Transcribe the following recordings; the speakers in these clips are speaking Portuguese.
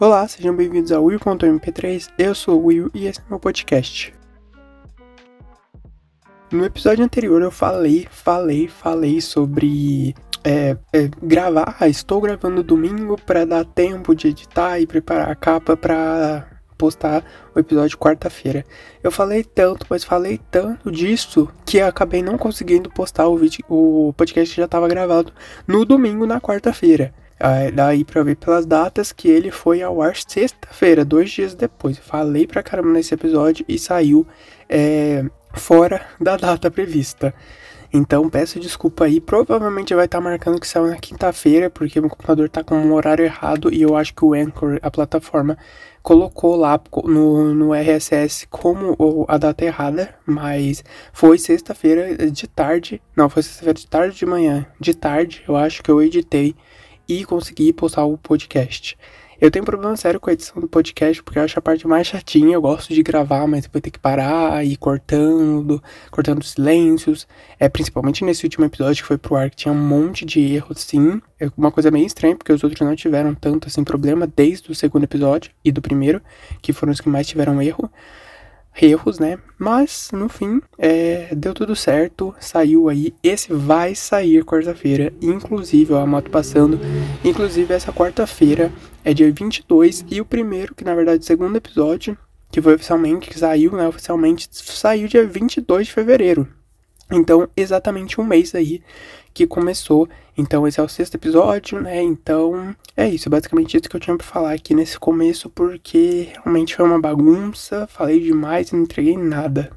Olá, sejam bem-vindos ao Will.mp3, eu sou o Will e esse é meu podcast. No episódio anterior eu falei, falei, falei sobre é, é, gravar. Ah, estou gravando domingo para dar tempo de editar e preparar a capa para postar o episódio quarta-feira. Eu falei tanto, mas falei tanto disso que acabei não conseguindo postar o, vídeo, o podcast já estava gravado no domingo, na quarta-feira. Ah, daí pra ver pelas datas que ele foi ao ar sexta-feira, dois dias depois. Eu falei pra caramba nesse episódio e saiu é, fora da data prevista. Então peço desculpa aí, provavelmente vai estar tá marcando que saiu na quinta-feira, porque meu computador está com um horário errado e eu acho que o Anchor, a plataforma, colocou lá no, no RSS como a data errada, mas foi sexta-feira de tarde, não, foi sexta-feira de tarde de manhã, de tarde, eu acho que eu editei e consegui postar o podcast. Eu tenho problema sério com a edição do podcast, porque eu acho a parte mais chatinha. Eu gosto de gravar, mas depois ter que parar e ir cortando, cortando silêncios. É, principalmente nesse último episódio que foi pro ar, que tinha um monte de erros, sim. É uma coisa meio estranha, porque os outros não tiveram tanto assim problema, desde o segundo episódio e do primeiro, que foram os que mais tiveram erro erros, né? Mas no fim, é, deu tudo certo, saiu aí. Esse vai sair quarta-feira, inclusive, ó, a moto passando. Inclusive, essa quarta-feira é dia 22 e o primeiro, que na verdade, o segundo episódio, que foi oficialmente, que saiu, né? Oficialmente saiu dia 22 de fevereiro. Então, exatamente um mês aí que começou. Então, esse é o sexto episódio, né? Então, é isso. Basicamente, isso que eu tinha pra falar aqui nesse começo, porque realmente foi uma bagunça. Falei demais e não entreguei nada.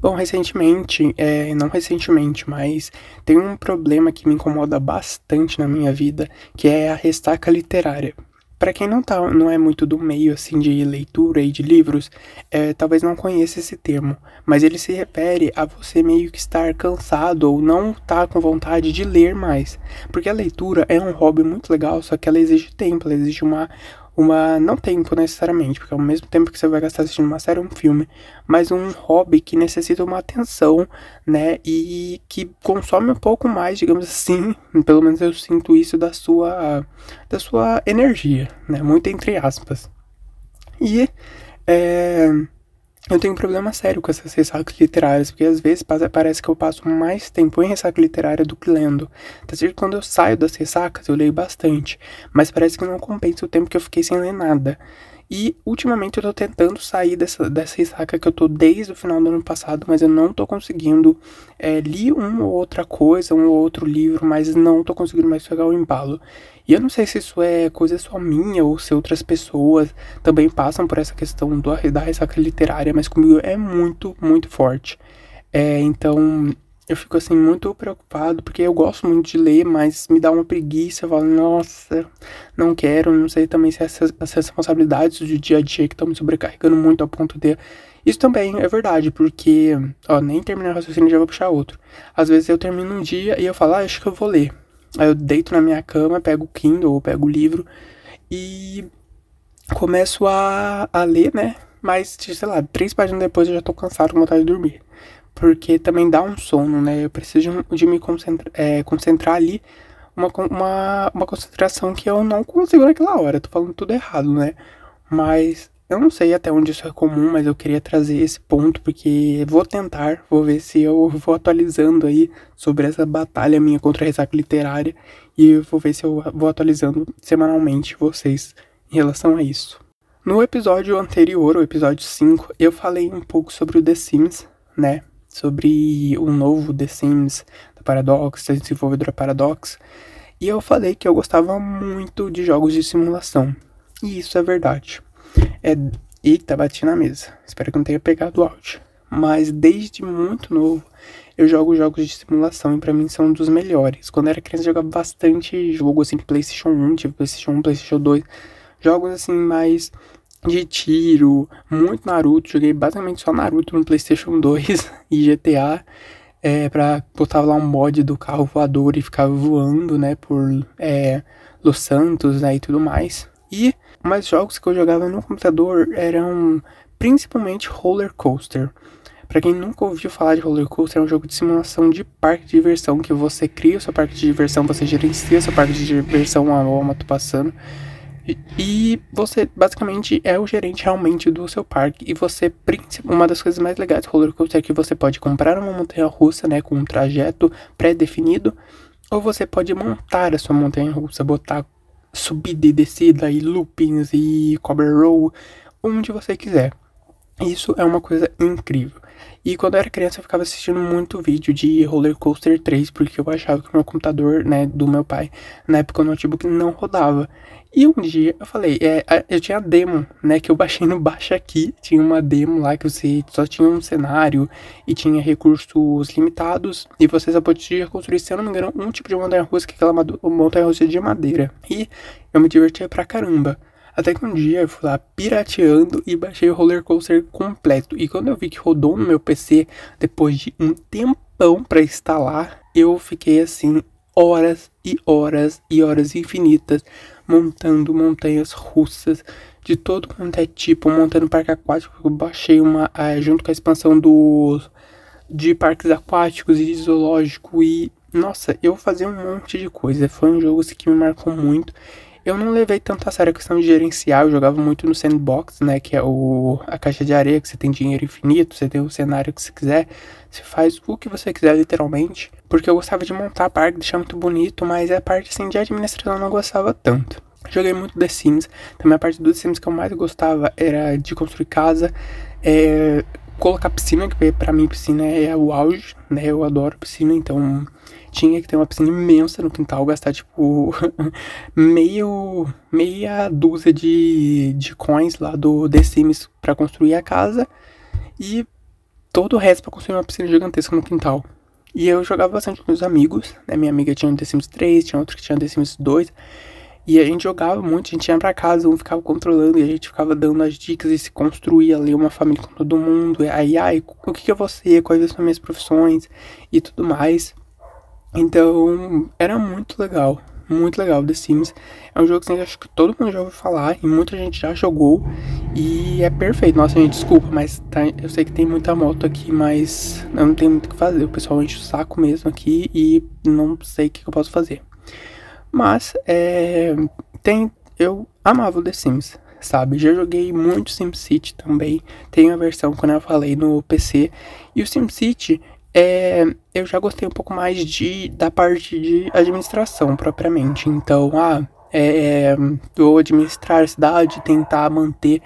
Bom, recentemente, é, não recentemente, mas tem um problema que me incomoda bastante na minha vida, que é a ressaca literária. Para quem não, tá, não é muito do meio assim de leitura e de livros, é, talvez não conheça esse termo, mas ele se refere a você meio que estar cansado ou não estar tá com vontade de ler mais. Porque a leitura é um hobby muito legal, só que ela exige tempo, ela exige uma, uma não tempo necessariamente, porque ao mesmo tempo que você vai gastar assistindo uma série ou um filme, mas um hobby que necessita uma atenção, né, e que consome um pouco mais, digamos assim, pelo menos eu sinto isso da sua da sua energia, né, muito entre aspas. E é, eu tenho um problema sério com essas ressacas literárias, porque às vezes parece que eu passo mais tempo em ressaca literária do que lendo. Tá certo quando eu saio das ressacas eu leio bastante, mas parece que não compensa o tempo que eu fiquei sem ler nada. E ultimamente eu tô tentando sair dessa, dessa ressaca que eu tô desde o final do ano passado, mas eu não tô conseguindo. É, li uma ou outra coisa, um ou outro livro, mas não tô conseguindo mais pegar o embalo. E eu não sei se isso é coisa só minha ou se outras pessoas também passam por essa questão do, da ressaca literária, mas comigo é muito, muito forte. É, então eu fico assim muito preocupado porque eu gosto muito de ler, mas me dá uma preguiça. Eu falo, nossa, não quero. Não sei também se essas as responsabilidades do dia a dia que estão me sobrecarregando muito ao ponto de. Isso também é verdade, porque, ó, nem terminei o raciocínio já vou puxar outro. Às vezes eu termino um dia e eu falo, ah, acho que eu vou ler. Aí eu deito na minha cama, pego o Kindle ou pego o livro e começo a, a ler, né? Mas, sei lá, três páginas depois eu já tô cansado com vontade de dormir porque também dá um sono, né? Eu preciso de me concentrar, é, concentrar ali, uma, uma, uma concentração que eu não consigo naquela hora. Eu tô falando tudo errado, né? Mas eu não sei até onde isso é comum, mas eu queria trazer esse ponto porque vou tentar, vou ver se eu vou atualizando aí sobre essa batalha minha contra a ressaca literária e vou ver se eu vou atualizando semanalmente vocês em relação a isso. No episódio anterior, o episódio 5, eu falei um pouco sobre o The Sims, né? sobre o novo The Sims da Paradox, da desenvolvedora Paradox, e eu falei que eu gostava muito de jogos de simulação. E isso é verdade. É... Eita, bati na mesa. Espero que não tenha pegado o áudio. Mas desde muito novo eu jogo jogos de simulação e para mim são dos melhores. Quando eu era criança eu jogava bastante jogo assim, PlayStation 1, tipo PlayStation 1, PlayStation 2. Jogos assim mais de tiro, muito Naruto. Joguei basicamente só Naruto no PlayStation 2 e GTA. É, pra botar lá um mod do carro voador e ficar voando, né, por é, Los Santos, né, e tudo mais. E mais jogos que eu jogava no computador eram principalmente Roller Coaster. Para quem nunca ouviu falar de Roller Coaster, é um jogo de simulação de parque de diversão que você cria o seu parque de diversão, você gerencia o seu parque de diversão a moto passando E você basicamente é o gerente realmente do seu parque. E você, uma das coisas mais legais do roller coaster é que você pode comprar uma montanha russa, né, com um trajeto pré-definido, ou você pode montar a sua montanha russa, botar subida e descida e loopings e cover roll, onde você quiser. Isso é uma coisa incrível. E quando eu era criança eu ficava assistindo muito vídeo de Roller Coaster 3, porque eu achava que o meu computador, né, do meu pai, na época o notebook não rodava. E um dia eu falei, é, eu tinha a demo, né, que eu baixei no Baixa Aqui, tinha uma demo lá que você só tinha um cenário e tinha recursos limitados, e você só podia construir, se eu não me engano, um tipo de montanha-russa, que é aquela montanha-russa de madeira. E eu me divertia pra caramba. Até que um dia eu fui lá pirateando e baixei o roller coaster completo. E quando eu vi que rodou no meu PC, depois de um tempão para instalar, eu fiquei assim horas e horas e horas infinitas montando montanhas russas de todo quanto é tipo, montando parque aquático. Eu baixei uma uh, junto com a expansão do de parques aquáticos e de zoológico e nossa, eu fazia um monte de coisa. Foi um jogo assim, que me marcou muito. Eu não levei tanto a sério a questão de gerenciar, eu jogava muito no sandbox, né, que é o, a caixa de areia, que você tem dinheiro infinito, você tem o cenário que você quiser, você faz o que você quiser literalmente, porque eu gostava de montar a parque, deixar muito bonito, mas a parte assim de administração eu não gostava tanto. Joguei muito The Sims, também a parte do The Sims que eu mais gostava era de construir casa, é, colocar piscina, que pra mim piscina é o auge, né, eu adoro piscina, então tinha que ter uma piscina imensa no quintal, gastar tipo meio meia dúzia de, de coins lá do The Sims para construir a casa e todo o resto para construir uma piscina gigantesca no quintal. E eu jogava bastante com meus amigos, né? Minha amiga tinha um The Sims 3, tinha outro que tinha um The Sims 2. E a gente jogava muito, a gente ia pra casa, um ficava controlando e a gente ficava dando as dicas e se construía ali uma família com todo mundo. E aí, ai, o que, que é você? Quais são as minhas profissões? E tudo mais. Então, era muito legal. Muito legal, The Sims. É um jogo que acho que todo mundo já ouviu falar e muita gente já jogou. E é perfeito. Nossa, gente, desculpa, mas tá, eu sei que tem muita moto aqui, mas não tenho muito o que fazer. O pessoal enche o saco mesmo aqui e não sei o que eu posso fazer. Mas, é, tem, eu amava o The Sims, sabe? Já joguei muito SimCity também. Tem a versão, quando eu falei, no PC. E o SimCity é, eu já gostei um pouco mais de, da parte de administração propriamente. Então, ah, é, vou administrar a cidade, tentar manter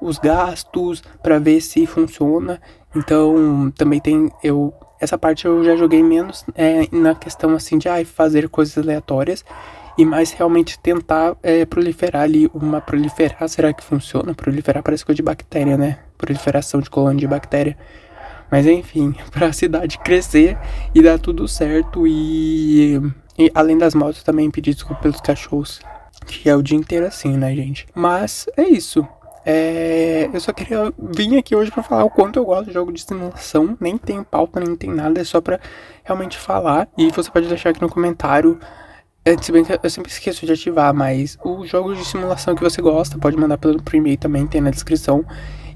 os gastos para ver se funciona. Então, também tem eu essa parte eu já joguei menos é, na questão assim de ah, fazer coisas aleatórias e mais realmente tentar é, proliferar ali uma proliferar será que funciona proliferar parece coisa de bactéria né proliferação de colônia de bactéria mas enfim, para a cidade crescer e dar tudo certo e, e além das motos também pedir desculpa pelos cachorros, que é o dia inteiro assim, né, gente? Mas é isso. É, eu só queria vir aqui hoje para falar o quanto eu gosto de jogo de simulação. Nem tem pauta, nem tem nada, é só para realmente falar. E você pode deixar aqui no comentário. É, se bem que eu sempre esqueço de ativar, mas o jogo de simulação que você gosta, pode mandar pelo e-mail também, tem na descrição.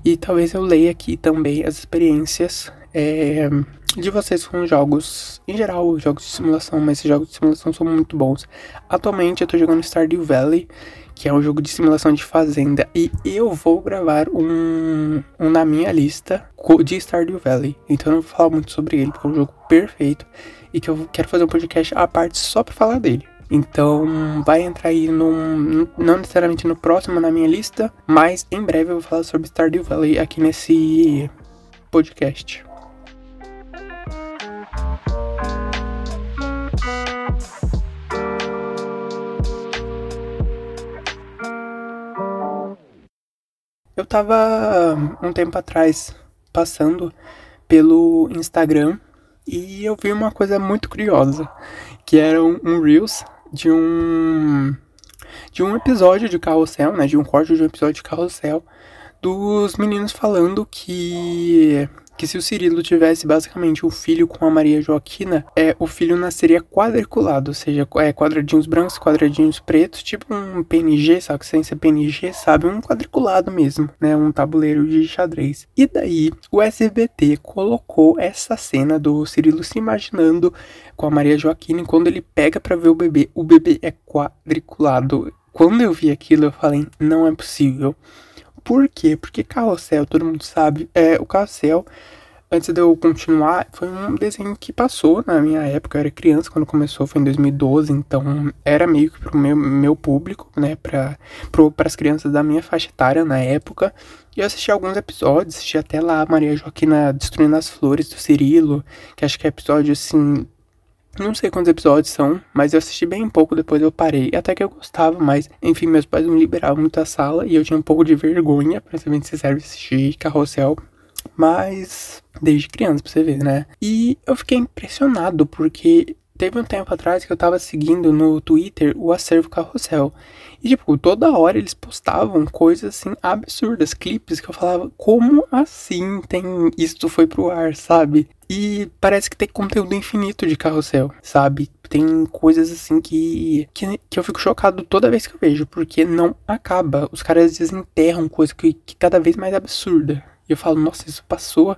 E talvez eu leia aqui também as experiências é, de vocês com jogos, em geral, jogos de simulação, mas esses jogos de simulação são muito bons. Atualmente eu tô jogando Stardew Valley, que é um jogo de simulação de fazenda, e eu vou gravar um, um na minha lista de Stardew Valley. Então eu não vou falar muito sobre ele, porque é um jogo perfeito e que eu quero fazer um podcast à parte só pra falar dele. Então vai entrar aí num, não necessariamente no próximo na minha lista, mas em breve eu vou falar sobre Stardew Valley aqui nesse podcast. Eu tava um tempo atrás passando pelo Instagram e eu vi uma coisa muito curiosa, que era um, um Reels de um de um episódio de Carrossel, né, de um corte de um episódio de Carrossel dos meninos falando que que se o Cirilo tivesse basicamente um filho com a Maria Joaquina, é, o filho nasceria quadriculado, ou seja, é, quadradinhos brancos, quadradinhos pretos, tipo um PNG, sabe que sem ser PNG, sabe? Um quadriculado mesmo, né? Um tabuleiro de xadrez. E daí, o SBT colocou essa cena do Cirilo se imaginando com a Maria Joaquina, e quando ele pega para ver o bebê, o bebê é quadriculado. quando eu vi aquilo, eu falei, não é possível. Por quê? Porque Carrossel, todo mundo sabe, é o Carrossel antes de eu continuar, foi um desenho que passou na minha época. Eu era criança quando começou, foi em 2012, então era meio que pro meu, meu público, né? Pra, as crianças da minha faixa etária na época. E eu assisti alguns episódios, assisti até lá Maria Joaquina Destruindo as Flores do Cirilo, que acho que é episódio assim. Não sei quantos episódios são, mas eu assisti bem pouco, depois eu parei. Até que eu gostava, mas enfim, meus pais não liberavam muito a sala e eu tinha um pouco de vergonha, pra ser bem sincero, assistir Carrossel mas desde criança, pra você ver, né? E eu fiquei impressionado porque teve um tempo atrás que eu tava seguindo no Twitter o acervo carrossel. E, tipo, toda hora eles postavam coisas assim absurdas, clipes que eu falava, como assim tem isto foi pro ar, sabe? E parece que tem conteúdo infinito de carrossel, sabe? Tem coisas assim que, que, que eu fico chocado toda vez que eu vejo, porque não acaba. Os caras desenterram coisa que, que cada vez mais absurda. E eu falo, nossa, isso passou,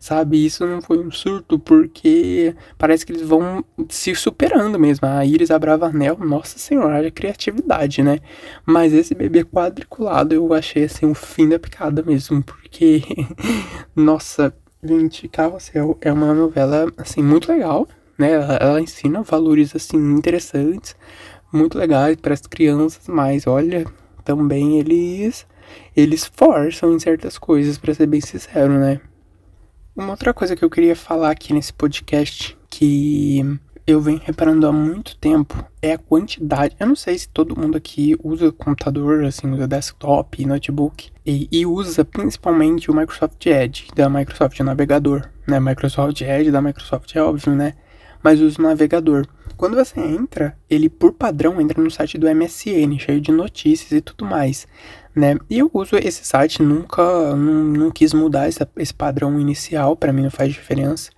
sabe? Isso não foi um surto, porque parece que eles vão se superando mesmo. A Iris Abravanel, nossa senhora, a criatividade, né? Mas esse bebê quadriculado eu achei assim o fim da picada mesmo, porque, nossa, gente, Carrossel é uma novela assim muito legal, né? Ela, ela ensina valores assim interessantes, muito legais para as crianças, mas olha, também eles eles forçam em certas coisas, para ser bem sincero, né? Uma outra coisa que eu queria falar aqui nesse podcast que eu venho reparando há muito tempo é a quantidade. Eu não sei se todo mundo aqui usa computador, assim, usa desktop, notebook e, e usa principalmente o Microsoft Edge da Microsoft navegador, né? Microsoft Edge da Microsoft é óbvio, né? Mas usa o navegador. Quando você entra, ele por padrão entra no site do MSN, cheio de notícias e tudo mais né? E eu uso esse site, nunca não, não quis mudar esse, esse padrão inicial, para mim não faz diferença.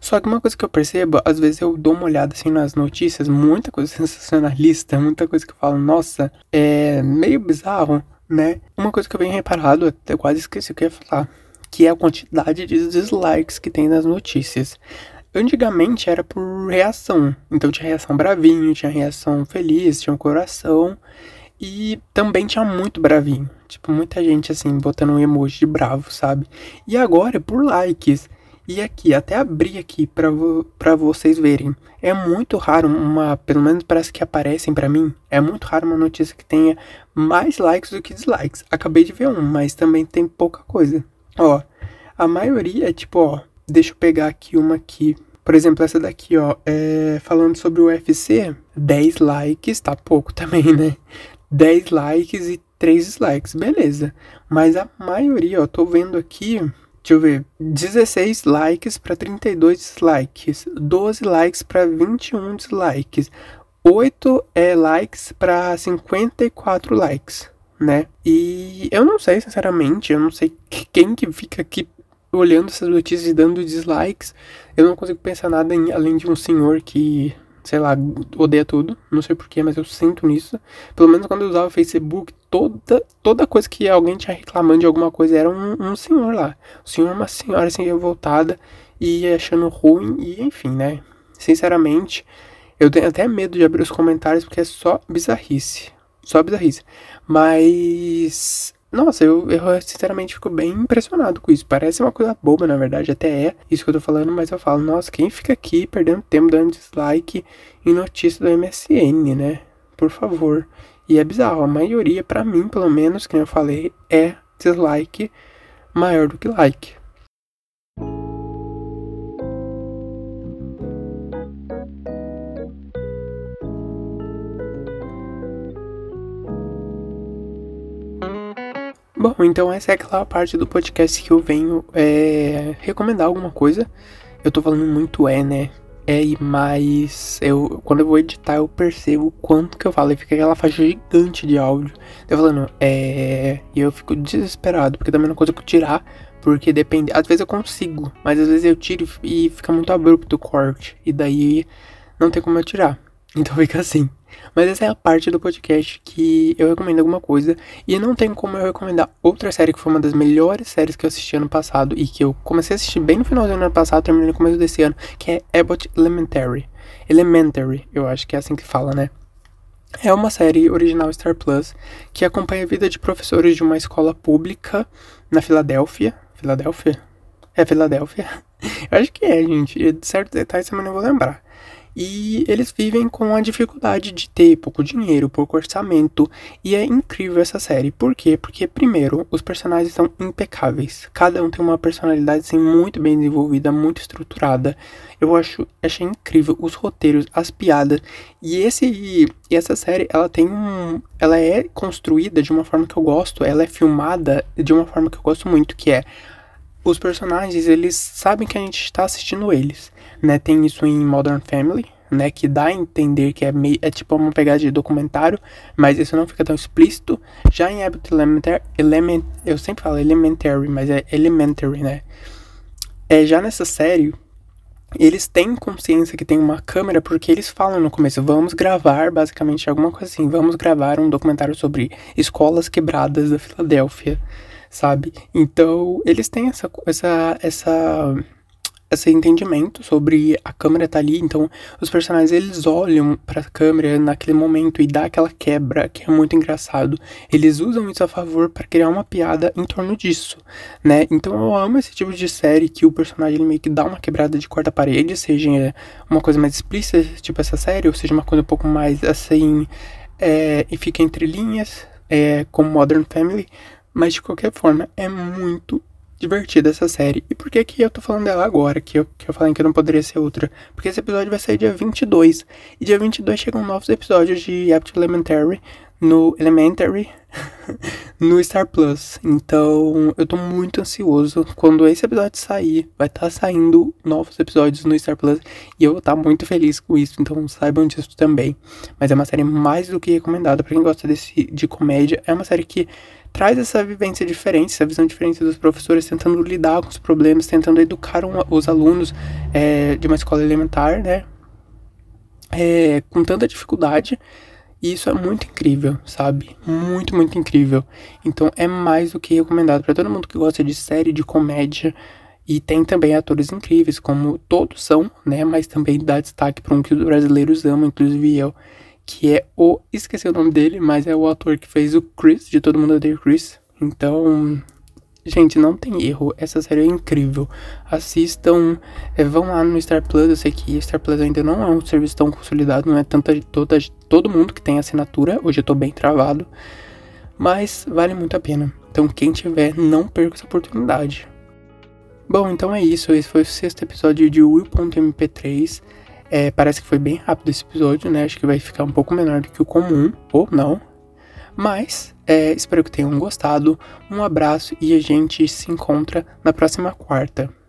Só que uma coisa que eu percebo, às vezes eu dou uma olhada assim nas notícias, muita coisa sensacionalista, muita coisa que eu falo, nossa, é meio bizarro, né? Uma coisa que eu venho reparado, até quase esqueci o que eu ia falar, que é a quantidade de dislikes que tem nas notícias. Antigamente era por reação, então tinha reação bravinho, tinha reação feliz, tinha um coração. E também tinha muito bravinho. Tipo, muita gente assim, botando um emoji de bravo, sabe? E agora é por likes. E aqui, até abri aqui pra, vo pra vocês verem. É muito raro uma, pelo menos parece que aparecem para mim, é muito raro uma notícia que tenha mais likes do que dislikes. Acabei de ver um, mas também tem pouca coisa. Ó, a maioria é tipo, ó, deixa eu pegar aqui uma aqui. Por exemplo, essa daqui, ó, é falando sobre o UFC, 10 likes, tá pouco também, né? 10 likes e 3 dislikes, beleza. Mas a maioria, ó, tô vendo aqui, deixa eu ver, 16 likes para 32 dislikes, 12 likes para 21 dislikes, 8 é, likes para 54 likes, né? E eu não sei, sinceramente, eu não sei quem que fica aqui olhando essas notícias e dando dislikes. Eu não consigo pensar nada em, além de um senhor que sei lá, odeia tudo. Não sei porquê, mas eu sinto nisso. Pelo menos quando eu usava o Facebook, toda, toda coisa que alguém tinha reclamando de alguma coisa era um, um senhor lá. O senhor é uma senhora assim revoltada e achando ruim, e enfim, né? Sinceramente, eu tenho até medo de abrir os comentários porque é só bizarrice. Só bizarrice. Mas nossa, eu, eu sinceramente fico bem impressionado com isso. Parece uma coisa boba, na verdade, até é isso que eu tô falando, mas eu falo, nossa, quem fica aqui perdendo tempo dando dislike em notícia do MSN, né? Por favor. E é bizarro, a maioria, para mim, pelo menos, que eu falei, é dislike maior do que like. Bom, então essa é aquela parte do podcast que eu venho é, recomendar alguma coisa. Eu tô falando muito é, né? É, mas eu, quando eu vou editar, eu percebo quanto que eu falo. E fica aquela faixa gigante de áudio. Eu falando, é. E eu fico desesperado, porque também não consigo tirar. Porque depende. Às vezes eu consigo, mas às vezes eu tiro e fica muito abrupto o corte. E daí não tem como eu tirar. Então fica assim. Mas essa é a parte do podcast que eu recomendo alguma coisa. E não tem como eu recomendar outra série que foi uma das melhores séries que eu assisti ano passado. E que eu comecei a assistir bem no final do ano passado, terminei no começo desse ano. Que é Abbott Elementary. Elementary, eu acho que é assim que fala, né? É uma série original Star Plus que acompanha a vida de professores de uma escola pública na Filadélfia. Filadélfia? É Filadélfia? Eu acho que é, gente. De certos detalhes também não vou lembrar. E eles vivem com a dificuldade de ter pouco dinheiro, pouco orçamento. E é incrível essa série. Por quê? Porque, primeiro, os personagens são impecáveis. Cada um tem uma personalidade assim, muito bem desenvolvida, muito estruturada. Eu acho, achei incrível os roteiros, as piadas. E esse e essa série, ela tem um. Ela é construída de uma forma que eu gosto. Ela é filmada de uma forma que eu gosto muito, que é. Os personagens, eles sabem que a gente está assistindo eles né? Tem isso em Modern Family, né? Que dá a entender que é, meio, é tipo uma pegada de documentário, mas isso não fica tão explícito. Já em Abbott Elementary, Element, eu sempre falo Elementary, mas é Elementary, né? É, já nessa série, eles têm consciência que tem uma câmera porque eles falam no começo, vamos gravar basicamente alguma coisa assim, vamos gravar um documentário sobre escolas quebradas da Filadélfia, sabe? Então, eles têm essa essa essa esse entendimento sobre a câmera tá ali, então os personagens eles olham para a câmera naquele momento e dá aquela quebra que é muito engraçado. Eles usam isso a favor para criar uma piada em torno disso, né? Então eu amo esse tipo de série que o personagem ele meio que dá uma quebrada de quarta parede, seja uma coisa mais explícita, tipo essa série, ou seja uma coisa um pouco mais assim é, e fica entre linhas, é, como Modern Family, mas de qualquer forma é muito divertida essa série. E por que que eu tô falando dela agora, que eu, que eu falei que não poderia ser outra? Porque esse episódio vai sair dia 22. E dia 22 chegam novos episódios de Apto Elementary no Elementary no Star Plus. Então, eu tô muito ansioso. Quando esse episódio sair, vai estar tá saindo novos episódios no Star Plus e eu vou estar tá muito feliz com isso. Então, saibam disso também. Mas é uma série mais do que recomendada para quem gosta desse de comédia. É uma série que traz essa vivência diferente, essa visão diferente dos professores tentando lidar com os problemas, tentando educar um, os alunos é, de uma escola elementar, né? É, com tanta dificuldade. E isso é muito incrível, sabe? Muito, muito incrível. Então é mais do que recomendado para todo mundo que gosta de série de comédia. E tem também atores incríveis, como todos são, né? Mas também dá destaque para um que os brasileiros amam, inclusive eu que é o. Esqueci o nome dele, mas é o ator que fez o Chris, de Todo Mundo Odeia Chris. Então. Gente, não tem erro. Essa série é incrível. Assistam. É, vão lá no Star Plus. Eu sei que Star Plus ainda não é um serviço tão consolidado. Não é tanta, toda, todo mundo que tem assinatura. Hoje eu tô bem travado. Mas vale muito a pena. Então, quem tiver, não perca essa oportunidade. Bom, então é isso. Esse foi o sexto episódio de Will.mp3. É, parece que foi bem rápido esse episódio, né? Acho que vai ficar um pouco menor do que o comum, ou não. Mas é, espero que tenham gostado. Um abraço e a gente se encontra na próxima quarta.